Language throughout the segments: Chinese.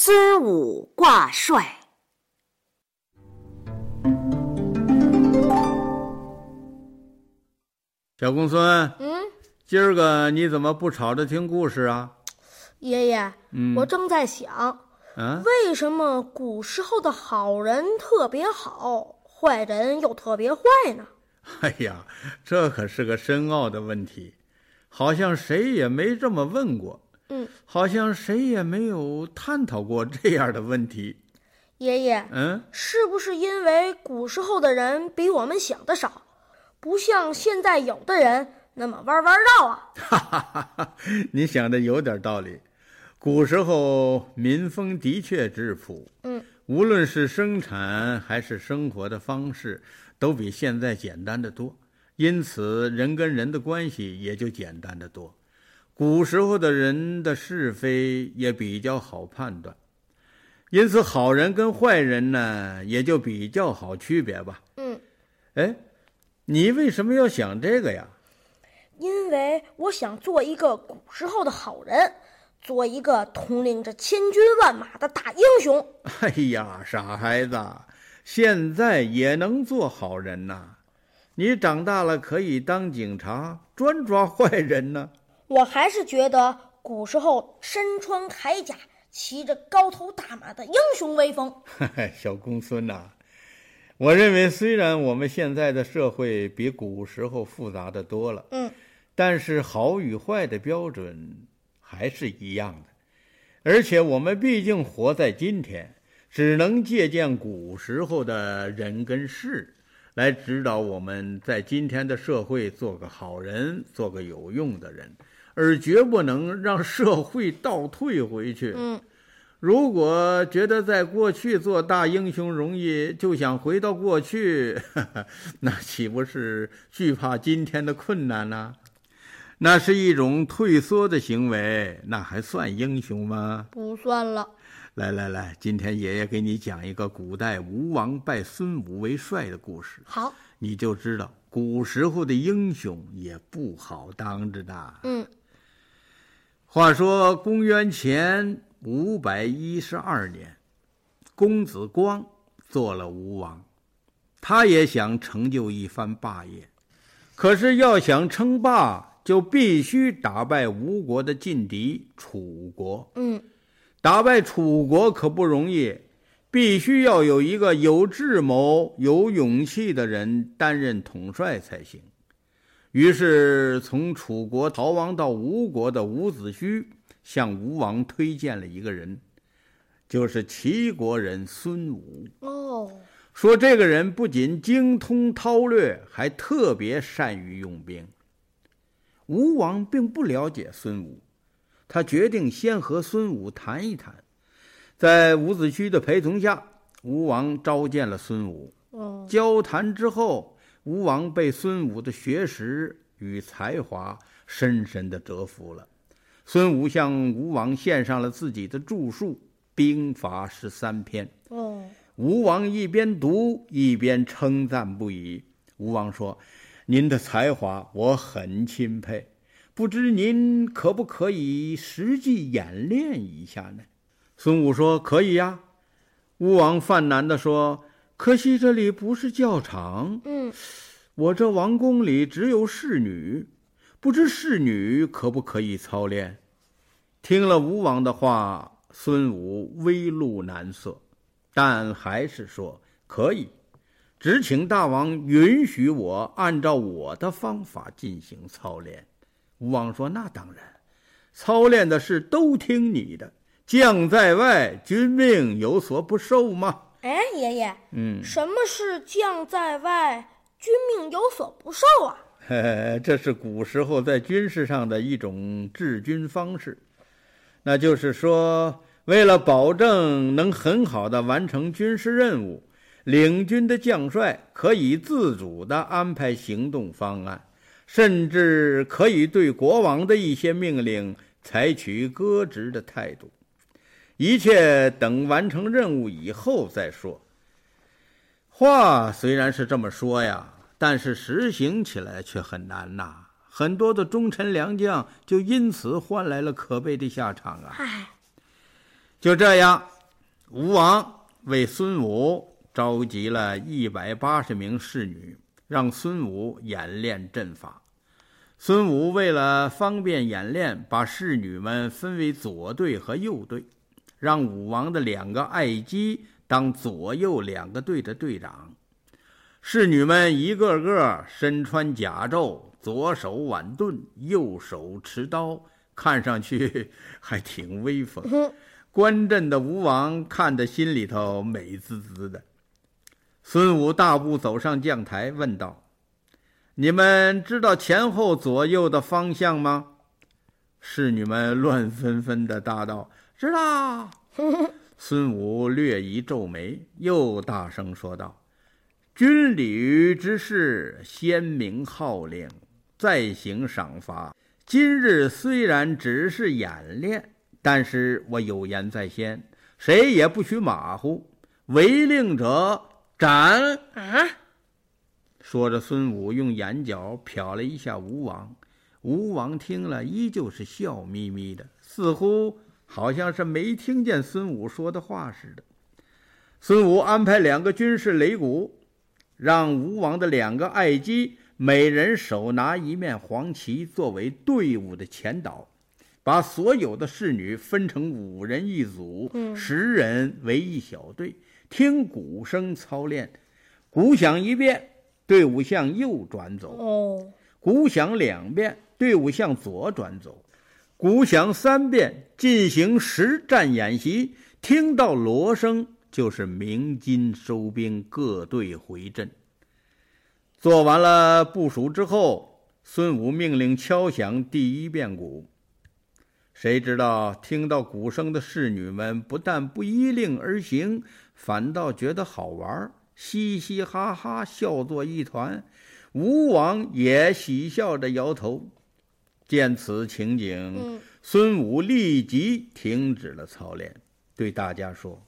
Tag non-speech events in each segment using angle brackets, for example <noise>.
孙武挂帅。小公孙，嗯，今儿个你怎么不吵着听故事啊？爷爷，嗯，我正在想，嗯，为什么古时候的好人特别好，坏人又特别坏呢？哎呀，这可是个深奥的问题，好像谁也没这么问过。嗯，好像谁也没有探讨过这样的问题。爷爷，嗯，是不是因为古时候的人比我们想的少，不像现在有的人那么弯弯绕啊？哈哈哈哈！你想的有点道理。古时候民风的确质朴，嗯，无论是生产还是生活的方式，都比现在简单的多，因此人跟人的关系也就简单的多。古时候的人的是非也比较好判断，因此好人跟坏人呢也就比较好区别吧。嗯，哎，你为什么要想这个呀？因为我想做一个古时候的好人，做一个统领着千军万马的大英雄。哎呀，傻孩子，现在也能做好人呐！你长大了可以当警察，专抓坏人呢。我还是觉得古时候身穿铠甲、骑着高头大马的英雄威风。<laughs> 小公孙呐、我认为虽然我们现在的社会比古时候复杂的多了，嗯，但是好与坏的标准还是一样的。而且我们毕竟活在今天，只能借鉴古时候的人跟事，来指导我们在今天的社会做个好人，做个有用的人。而绝不能让社会倒退回去。嗯，如果觉得在过去做大英雄容易，就想回到过去，<laughs> 那岂不是惧怕今天的困难呢、那是一种退缩的行为，那还算英雄吗？不算了。来来来，今天爷爷给你讲一个古代吴王拜孙武为帅的故事，好，你就知道古时候的英雄也不好当着的。嗯。话说，公元前五百一十二年，公子光做了吴王，他也想成就一番霸业。可是要想称霸，就必须打败吴国的劲敌楚国。嗯，打败楚国可不容易，必须要有一个有智谋、有勇气的人担任统帅才行。于是，从楚国逃亡到吴国的伍子胥向吴王推荐了一个人，就是齐国人孙武。哦，说这个人不仅精通韬略，还特别善于用兵。吴王并不了解孙武，他决定先和孙武谈一谈。在伍子胥的陪同下，吴王召见了孙武。哦，交谈之后，吴王被孙武的学识与才华深深的折服了。孙武向吴王献上了自己的著述《兵法十三篇》。哦，吴王一边读一边称赞不已。吴王说：“您的才华我很钦佩，不知您可不可以实际演练一下呢？”孙武说：“可以呀。”吴王犯难地说：“可惜这里不是教场，嗯，我这王宫里只有侍女，不知侍女可不可以操练？”听了吴王的话，孙武微露难色。但还是说可以，只请大王允许我按照我的方法进行操练。吴王说：“那当然，操练的事都听你的。将在外，君命有所不受吗哎，爷爷，？”嗯，什么是将在外，君命有所不受啊？嘿，<laughs> 这是古时候在军事上的一种治军方式，那就是说，为了保证能很好的完成军事任务，领军的将帅可以自主的安排行动方案，甚至可以对国王的一些命令采取搁置的态度。一切等完成任务以后再说。话虽然是这么说呀，但是实行起来却很难呐。很多的忠臣良将就因此换来了可悲的下场啊。唉，就这样，吴王为孙武召集了一百八十名侍女，让孙武演练阵法。孙武为了方便演练，把侍女们分为左队和右队，让武王的两个爱姬当左右两个队的队长。侍女们一个个身穿甲胄，左手挽盾，右手持刀，看上去 <laughs> 还挺威风。观阵的吴王看得心里头美滋滋的。孙武大步走上将台，问道：“你们知道前后左右的方向吗？”侍女们乱纷纷的答道：“知道。<laughs> ”孙武略一皱眉，又大声说道：“军旅之事，先明号令，再行赏罚。今日虽然只是演练。”但是我有言在先，谁也不许马虎，违令者斩！啊！说着，孙武用眼角瞟了一下吴王。吴王听了，依旧是笑眯眯的，似乎好像是没听见孙武说的话似的。孙武安排两个军士擂鼓，让吴王的两个爱姬每人手拿一面黄旗，作为队伍的前导。把所有的侍女分成五人一组，十人为一小队，听鼓声操练。鼓响一遍，队伍向右转走；哦，鼓响两遍，队伍向左转走；鼓响三遍，进行实战演习。听到锣声，就是鸣金收兵，各队回阵。做完了部署之后，孙武命令敲响第一遍鼓。谁知道听到鼓声的侍女们不但不依令而行，反倒觉得好玩，嘻嘻哈哈笑作一团。吴王也喜笑着摇头。见此情景，孙武立即停止了操练，对大家说：“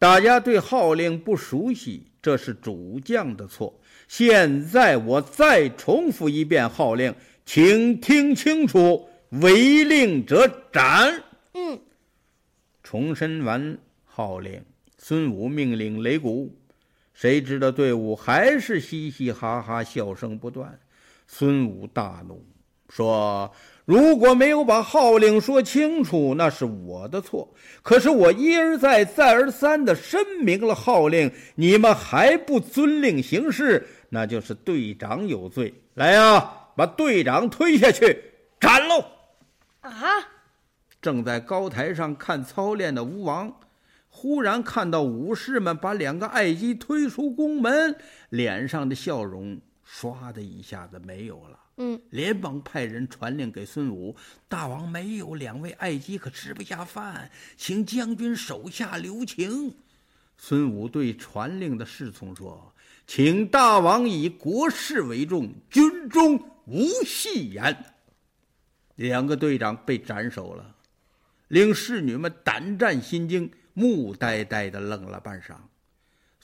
大家对号令不熟悉，这是主将的错。现在我再重复一遍号令，请听清楚。”违令者斩。嗯，重申完号令，孙武命令擂鼓。谁知道队伍还是嘻嘻哈哈，笑声不断。孙武大怒，说：“如果没有把号令说清楚，那是我的错。可是我一而再、再而三的申明了号令，你们还不遵令行事，那就是队长有罪。来呀，把队长推下去斩喽！”啊！正在高台上看操练的吴王，忽然看到武士们把两个爱姬推出宫门，脸上的笑容唰的一下子没有了。嗯，连忙派人传令给孙武：“大王没有两位爱姬，可吃不下饭，请将军手下留情。”孙武对传令的侍从说：“请大王以国事为重，军中无戏言。”两个队长被斩首了，令侍女们胆战心惊，木呆呆的愣了半晌。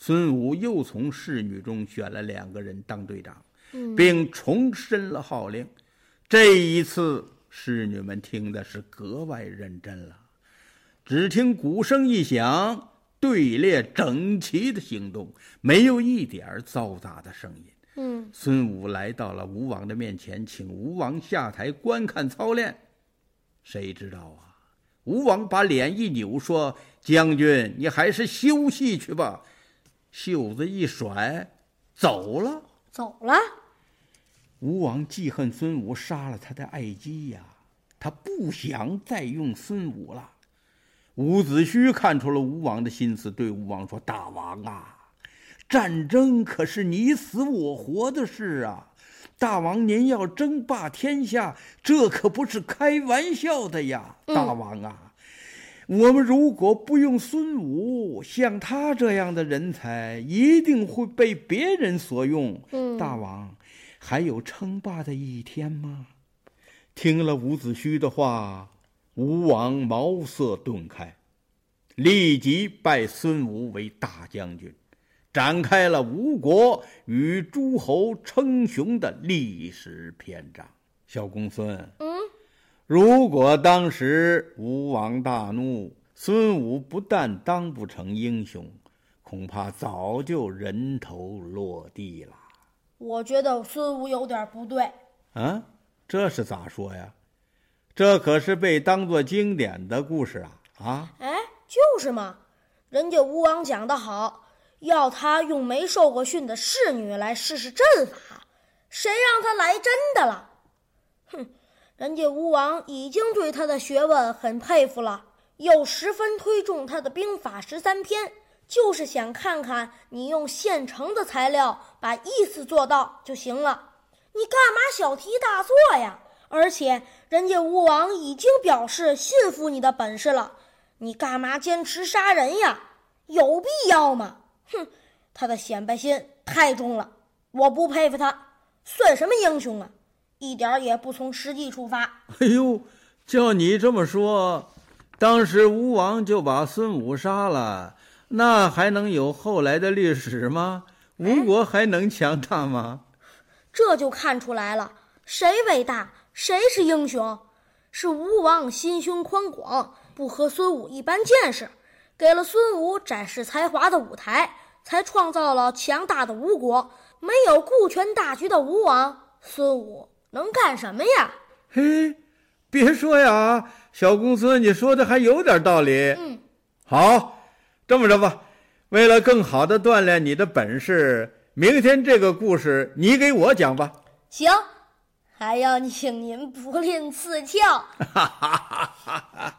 孙武又从侍女中选了两个人当队长，并重申了号令。这一次，侍女们听的是格外认真了。只听鼓声一响，队列整齐的行动，没有一点嘈杂的声音。嗯，孙武来到了吴王的面前，请吴王下台观看操练。谁知道啊？吴王把脸一扭，说：“将军，你还是休息去吧。”袖子一甩，走了。走了。吴王记恨孙武杀了他的爱姬呀，他不想再用孙武了。伍子胥看出了吴王的心思，对吴王说：“大王啊！”战争可是你死我活的事啊！大王，您要争霸天下，这可不是开玩笑的呀！大王啊，我们如果不用孙武，像他这样的人才，一定会被别人所用。大王，还有称霸的一天吗？听了伍子胥的话，吴王茅塞顿开，立即拜孙武为大将军。展开了吴国与诸侯称雄的历史篇章。小公孙，嗯，如果当时吴王大怒，孙武不但当不成英雄，恐怕早就人头落地了。我觉得孙武有点不对。啊，这是咋说呀？这可是被当作经典的故事啊！啊，哎，就是嘛，人家吴王讲得好，要他用没受过训的侍女来试试阵法，谁让他来真的了？哼，人家吴王已经对他的学问很佩服了。又十分推重他的兵法十三篇，就是想看看你用现成的材料把意思做到就行了。你干嘛小题大做呀？而且人家吴王已经表示信服你的本事了，你干嘛坚持杀人呀？有必要吗？哼，他的显摆心太重了，我不佩服他，算什么英雄啊？一点也不从实际出发。<laughs> 哎呦，叫你这么说。当时吴王就把孙武杀了，那还能有后来的历史吗？吴国还能强大吗？这就看出来了，谁伟大，谁是英雄？是吴王心胸宽广，不和孙武一般见识，给了孙武展示才华的舞台，才创造了强大的吴国。没有顾全大局的吴王，孙武能干什么呀？嘿，别说呀。小公孙，你说的还有点道理。嗯，好，这么着吧，为了更好的锻炼你的本事，明天这个故事你给我讲吧。行，还要请您不吝赐教。哈哈哈哈哈。